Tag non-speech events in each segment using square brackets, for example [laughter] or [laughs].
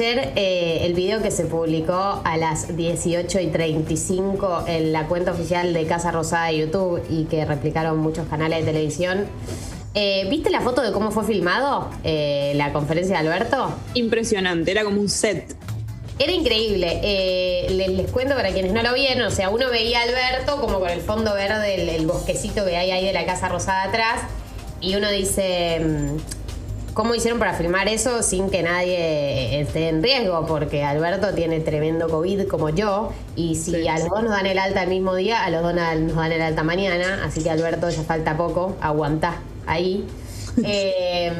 ayer eh, el video que se publicó a las 18 y 35 en la cuenta oficial de Casa Rosada de YouTube y que replicaron muchos canales de televisión. Eh, ¿Viste la foto de cómo fue filmado eh, la conferencia de Alberto? Impresionante, era como un set. Era increíble. Eh, les, les cuento para quienes no lo vieron. O sea, uno veía a Alberto como con el fondo verde, el, el bosquecito que hay ahí de la Casa Rosada atrás. Y uno dice, mm, ¿cómo hicieron para filmar eso sin que nadie esté en riesgo? Porque Alberto tiene tremendo COVID como yo. Y si Sí, a los sí. dos nos dan el alta el mismo día, a los dos nos dan el alta mañana. Así que Alberto ya falta poco. Aguantá ahí. [laughs] Eh,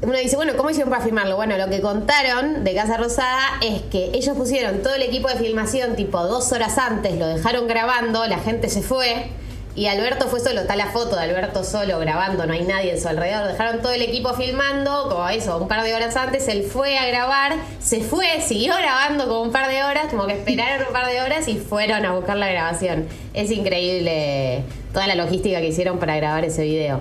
uno dice, bueno, ¿cómo hicieron para filmarlo? Bueno, lo que contaron de Casa Rosada es que ellos pusieron todo el equipo de filmación tipo dos horas antes, lo dejaron grabando, la gente se fue y Alberto fue solo, está la foto de Alberto solo grabando, no hay nadie en su alrededor, dejaron todo el equipo filmando, como eso, un par de horas antes, él fue a grabar, se fue, siguió grabando como un par de horas, como que esperaron un par de horas y fueron a buscar la grabación. Es increíble toda la logística que hicieron para grabar ese video.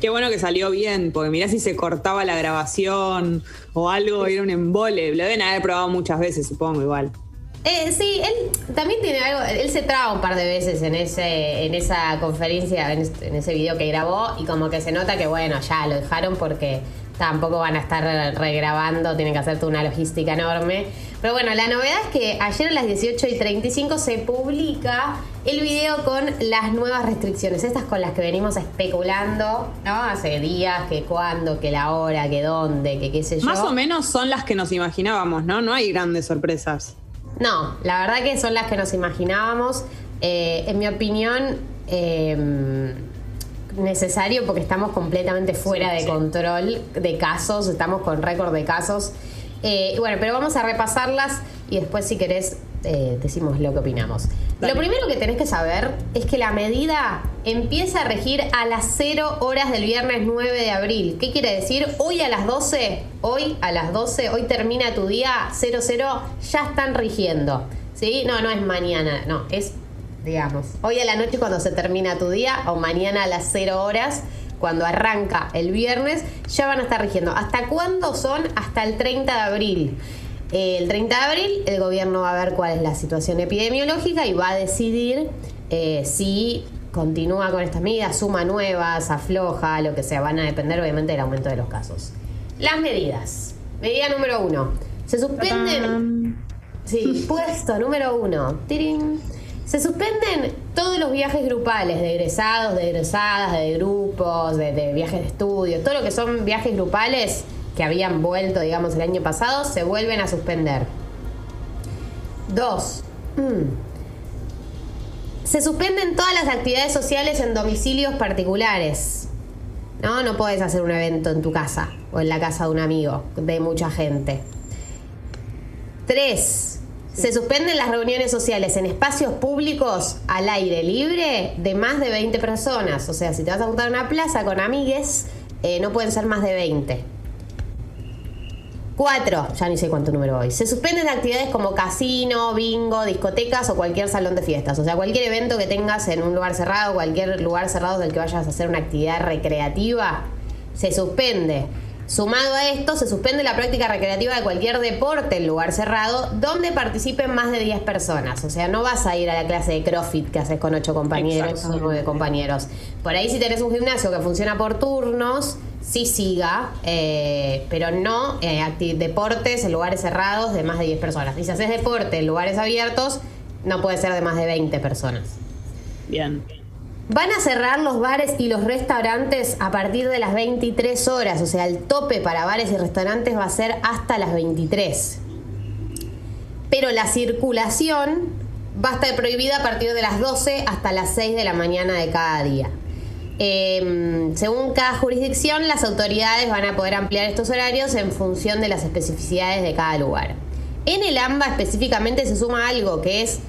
Qué bueno que salió bien, porque mirá si se cortaba la grabación o algo, era un embole. Lo deben haber probado muchas veces, supongo, igual. Eh, sí, él también tiene algo, él se traba un par de veces en ese, en esa conferencia, en, en ese video que grabó, y como que se nota que bueno, ya lo dejaron porque tampoco van a estar regrabando, tienen que hacer toda una logística enorme. Pero bueno, la novedad es que ayer a las 18 y 35 se publica el video con las nuevas restricciones, estas con las que venimos especulando, ¿no? Hace días, que cuándo, que la hora, que dónde, que qué sé yo. Más o menos son las que nos imaginábamos, ¿no? No hay grandes sorpresas. No, la verdad que son las que nos imaginábamos. Eh, en mi opinión, eh, necesario porque estamos completamente fuera de control de casos, estamos con récord de casos. Eh, bueno, pero vamos a repasarlas y después si querés eh, decimos lo que opinamos. Dale. Lo primero que tenés que saber es que la medida empieza a regir a las 0 horas del viernes 9 de abril. ¿Qué quiere decir? Hoy a las 12, hoy a las 12, hoy termina tu día 00, ya están rigiendo. ¿Sí? No, no es mañana, no, es, digamos, hoy a la noche cuando se termina tu día o mañana a las 0 horas. Cuando arranca el viernes, ya van a estar rigiendo. ¿Hasta cuándo son? Hasta el 30 de abril. El 30 de abril el gobierno va a ver cuál es la situación epidemiológica y va a decidir eh, si continúa con estas medidas, suma nuevas, afloja, lo que sea. Van a depender obviamente del aumento de los casos. Las medidas. Medida número uno. Se suspenden... Sí, puesto número uno. Tirín. Se suspenden todos los viajes grupales de egresados, de egresadas, de grupos, de, de viajes de estudio, todo lo que son viajes grupales que habían vuelto, digamos, el año pasado, se vuelven a suspender. Dos. mm. Se suspenden todas las actividades sociales en domicilios particulares. No, no puedes hacer un evento en tu casa o en la casa de un amigo de mucha gente. Tres, se suspenden las reuniones sociales en espacios públicos al aire libre de más de 20 personas. O sea, si te vas a juntar una plaza con amigues, eh, no pueden ser más de 20. Cuatro, ya ni sé cuánto número hoy. Se suspenden actividades como casino, bingo, discotecas o cualquier salón de fiestas. O sea, cualquier evento que tengas en un lugar cerrado, cualquier lugar cerrado del que vayas a hacer una actividad recreativa, se suspende. Sumado a esto, se suspende la práctica recreativa de cualquier deporte en lugar cerrado donde participen más de 10 personas. O sea, no vas a ir a la clase de CrossFit que haces con 8 compañeros o Exactamente. 9 compañeros. Por ahí si tenés un gimnasio que funciona por turnos, sí siga, eh, pero no eh, deportes en lugares cerrados de más de 10 personas. Y si haces deporte en lugares abiertos, no puede ser de más de 20 personas. Bien. Van a cerrar los bares y los restaurantes a partir de las 23 horas, o sea, el tope para bares y restaurantes va a ser hasta las 23. Pero la circulación va a estar prohibida a partir de las 12 hasta las 6 de la mañana de cada día. Eh, según cada jurisdicción, las autoridades van a poder ampliar estos horarios en función de las especificidades de cada lugar. En el AMBA específicamente se suma algo que es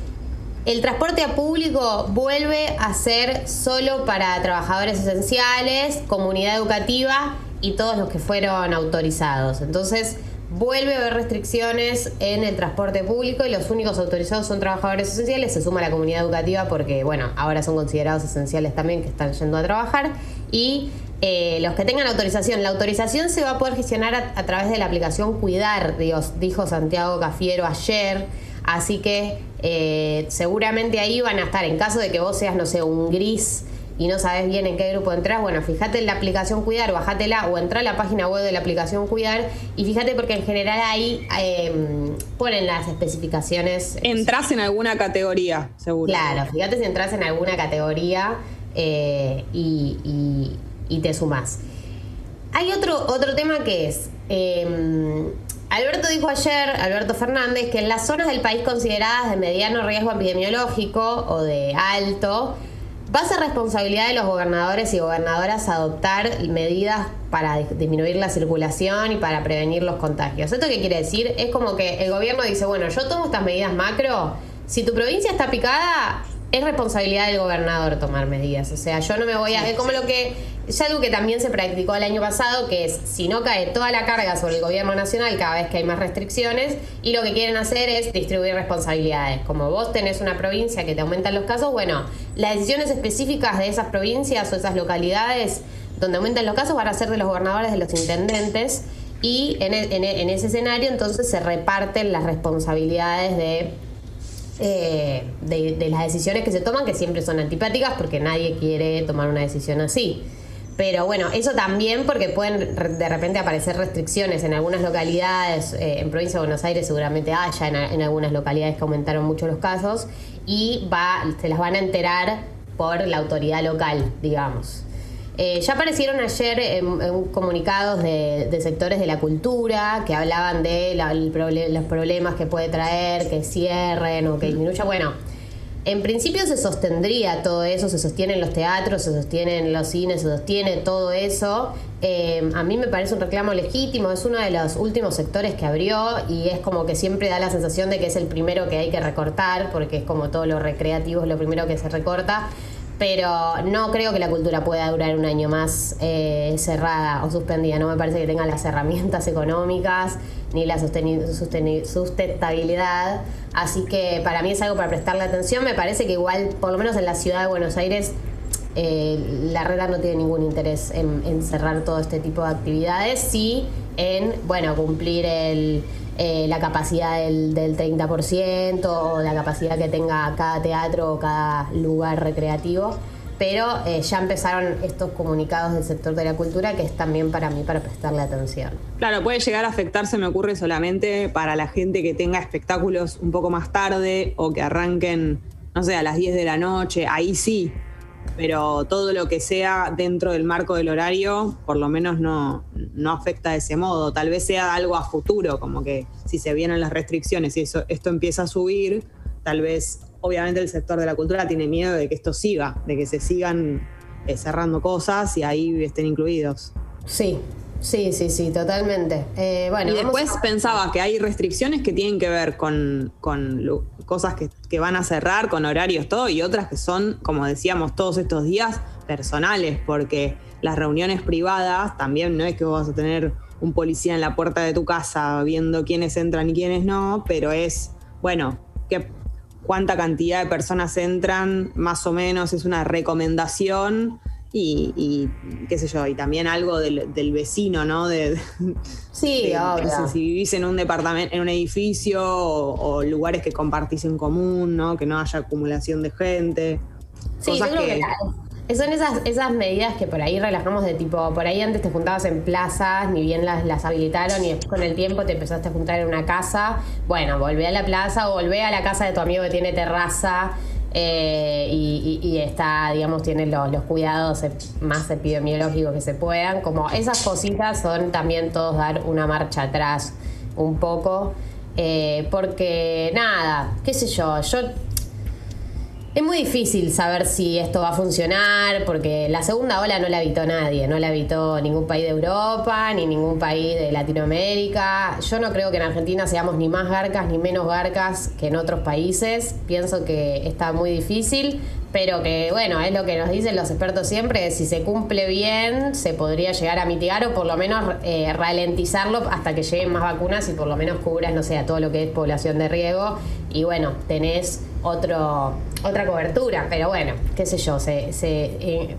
el transporte a público vuelve a ser solo para trabajadores esenciales, comunidad educativa y todos los que fueron autorizados. Entonces, vuelve a haber restricciones en el transporte público y los únicos autorizados son trabajadores esenciales. Se suma la comunidad educativa porque, bueno, ahora son considerados esenciales también que están yendo a trabajar. Y eh, los que tengan autorización. La autorización se va a poder gestionar a, través de la aplicación Cuidar, Dios, dijo Santiago Cafiero ayer. Así que eh, seguramente ahí van a estar. En caso de que vos seas, no sé, un gris y no sabes bien en qué grupo entras, bueno, fíjate en la aplicación Cuidar, bájatela o entra a la página web de la aplicación Cuidar y fíjate porque en general ahí em, ponen las especificaciones. Entras en alguna categoría, seguro. Claro, fíjate si entras en alguna categoría eh, y, te sumas. Hay otro, otro tema que es... Em, Alberto dijo ayer, Alberto Fernández, que en las zonas del país consideradas de mediano riesgo epidemiológico o de alto, Va a ser responsabilidad de los gobernadores y gobernadoras adoptar medidas para disminuir la circulación y para prevenir los contagios. ¿Esto qué quiere decir? Es como que el gobierno dice, bueno, yo tomo estas medidas macro, si tu provincia está picada, es responsabilidad del gobernador tomar medidas. O sea, yo no me voy a... Es como lo que... Es algo que también se practicó el año pasado, que es si no cae toda la carga sobre el gobierno nacional cada vez que hay más restricciones, y lo que quieren hacer es distribuir responsabilidades. Como vos tenés una provincia que te aumentan los casos, bueno, las decisiones específicas de esas provincias o esas localidades donde aumentan los casos van a ser de los gobernadores, de los intendentes, y en, e, e, ese escenario entonces se reparten las responsabilidades de eh, de, las decisiones que se toman, que siempre son antipáticas porque nadie quiere tomar una decisión así. Pero bueno, eso también porque pueden de repente aparecer restricciones en algunas localidades, eh, en provincia de Buenos Aires seguramente haya en, algunas localidades que aumentaron mucho los casos y va, se las van a enterar por la autoridad local, digamos. Eh, ya aparecieron ayer en, comunicados de, sectores de la cultura que hablaban de los problemas que puede traer, que cierren o que disminuya. Bueno, en principio se sostendría todo eso, se sostienen los teatros, se sostienen los cines, se sostiene todo eso. Eh, a mí me parece un reclamo legítimo, es uno de los últimos sectores que abrió y es como que siempre da la sensación de que es el primero que hay que recortar, porque es como todo lo recreativo es lo primero que se recorta pero no creo que la cultura pueda durar un año más eh, cerrada o suspendida. No me parece que tenga las herramientas económicas ni la sustentabilidad. Así que para mí es algo para prestarle atención. Me parece que igual, por lo menos en la ciudad de Buenos Aires, eh, la reta no tiene ningún interés en, cerrar todo este tipo de actividades, sí en, bueno, cumplir el, eh, la capacidad del, del 30% o la capacidad que tenga cada teatro o cada lugar recreativo. Pero eh, ya empezaron estos comunicados del sector de la cultura que es también para mí para prestarle atención. Claro, puede llegar a afectarse, me ocurre solamente para la gente que tenga espectáculos un poco más tarde o que arranquen, no sé, a las 10 de la noche, ahí sí, pero todo lo que sea dentro del marco del horario, por lo menos no, no afecta de ese modo. Tal vez sea algo a futuro, como que si se vienen las restricciones y eso, esto empieza a subir, tal vez, obviamente el sector de la cultura tiene miedo de que esto siga, de que se sigan eh, cerrando cosas y ahí estén incluidos. Sí, Sí, sí, sí, totalmente. Eh, bueno, y después pensaba que hay restricciones que tienen que ver con, cosas que, van a cerrar, con horarios, todo, y otras que son, como decíamos todos estos días, personales, porque las reuniones privadas también no es que vos vas a tener un policía en la puerta de tu casa viendo quiénes entran y quiénes no, pero es, bueno, que, cuánta cantidad de personas entran, más o menos es una recomendación y, qué sé yo, y también algo del, vecino, ¿no? De, sí, obvio. Si, vivís en un departamento, en un edificio o, lugares que compartís en común, ¿no? Que no haya acumulación de gente. Sí, yo creo que, son esas, esas medidas que por ahí relajamos de tipo, por ahí antes te juntabas en plazas, ni bien las, las habilitaron y después con el tiempo te empezaste a juntar en una casa. Bueno, volvé a la plaza o volvé a la casa de tu amigo que tiene terraza eh, y, está, digamos, tiene los, cuidados más epidemiológicos que se puedan. Como esas cositas son también todos dar una marcha atrás un poco. Eh, porque nada, qué sé yo, yo es muy difícil saber si esto va a funcionar porque la segunda ola no la evitó nadie, no la evitó ningún país de Europa ni ningún país de Latinoamérica. Yo no creo que en Argentina seamos ni más garcas ni menos garcas que en otros países. Pienso que está muy difícil, pero que bueno, es lo que nos dicen los expertos siempre, si se cumple bien se podría llegar a mitigar o por lo menos eh, ralentizarlo hasta que lleguen más vacunas y por lo menos cubras, no sé, a todo lo que es población de riego y bueno, tenés otro, otra cobertura, pero bueno, qué sé yo, se, se, eh,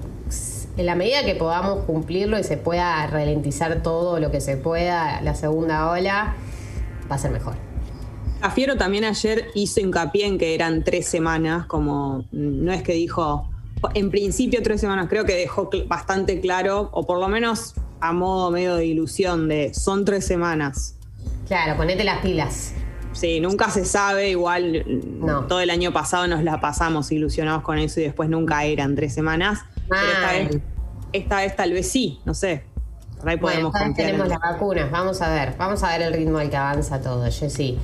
en la medida que podamos cumplirlo y se pueda ralentizar todo lo que se pueda, la segunda ola, va a ser mejor. Cafiero también ayer hizo hincapié en que eran tres semanas, como no es que dijo, en principio tres semanas, creo que dejó bastante claro, o por lo menos a modo medio de ilusión, de son tres semanas. Claro, ponete las pilas. Sí, nunca se sabe, igual todo el año pasado nos la pasamos ilusionados con eso y después nunca eran tres semanas. Pero esta vez, tal vez sí, no sé. Por ahí podemos bueno, tenemos las vacunas, vamos a ver, vamos a ver el ritmo al que avanza todo, Jessy.